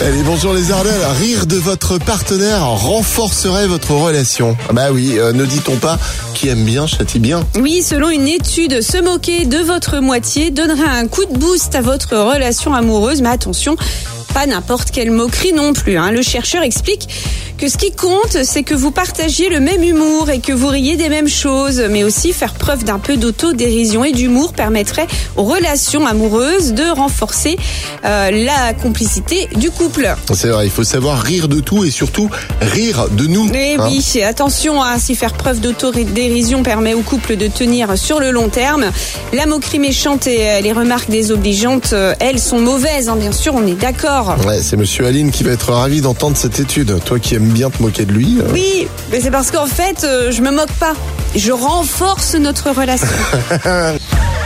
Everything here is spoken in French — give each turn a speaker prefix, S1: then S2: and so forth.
S1: Allez, bonjour les Ardennes. Rire de votre partenaire renforcerait votre relation. Ah Bah oui, euh, ne dit-on pas qui aime bien châtie bien
S2: Oui, selon une étude, se moquer de votre moitié donnerait un coup de boost à votre relation amoureuse. Mais attention, pas n'importe quelle moquerie non plus. hein. Le chercheur explique que ce qui compte, c'est que vous partagiez le même humour et que vous riez des mêmes choses, mais aussi faire preuve d'un peu d'autodérision et d'humour permettrait aux relations amoureuses de renforcer euh, la complicité du couple.
S1: C'est vrai, il faut savoir rire de tout et surtout rire de nous.
S2: Eh
S1: hein.
S2: oui, attention, hein, si faire preuve d'autodérision permet au couple de tenir sur le long terme, la moquerie méchante et euh, les remarques désobligeantes, euh, elles, sont mauvaises, hein, bien sûr, on est d'accord.
S1: Ouais, c'est monsieur Aline qui va être ravi d'entendre cette étude. Toi qui aimes bien te moquer de lui. euh,
S2: Oui, mais c'est parce qu'en fait, je me moque pas. Je renforce notre relation.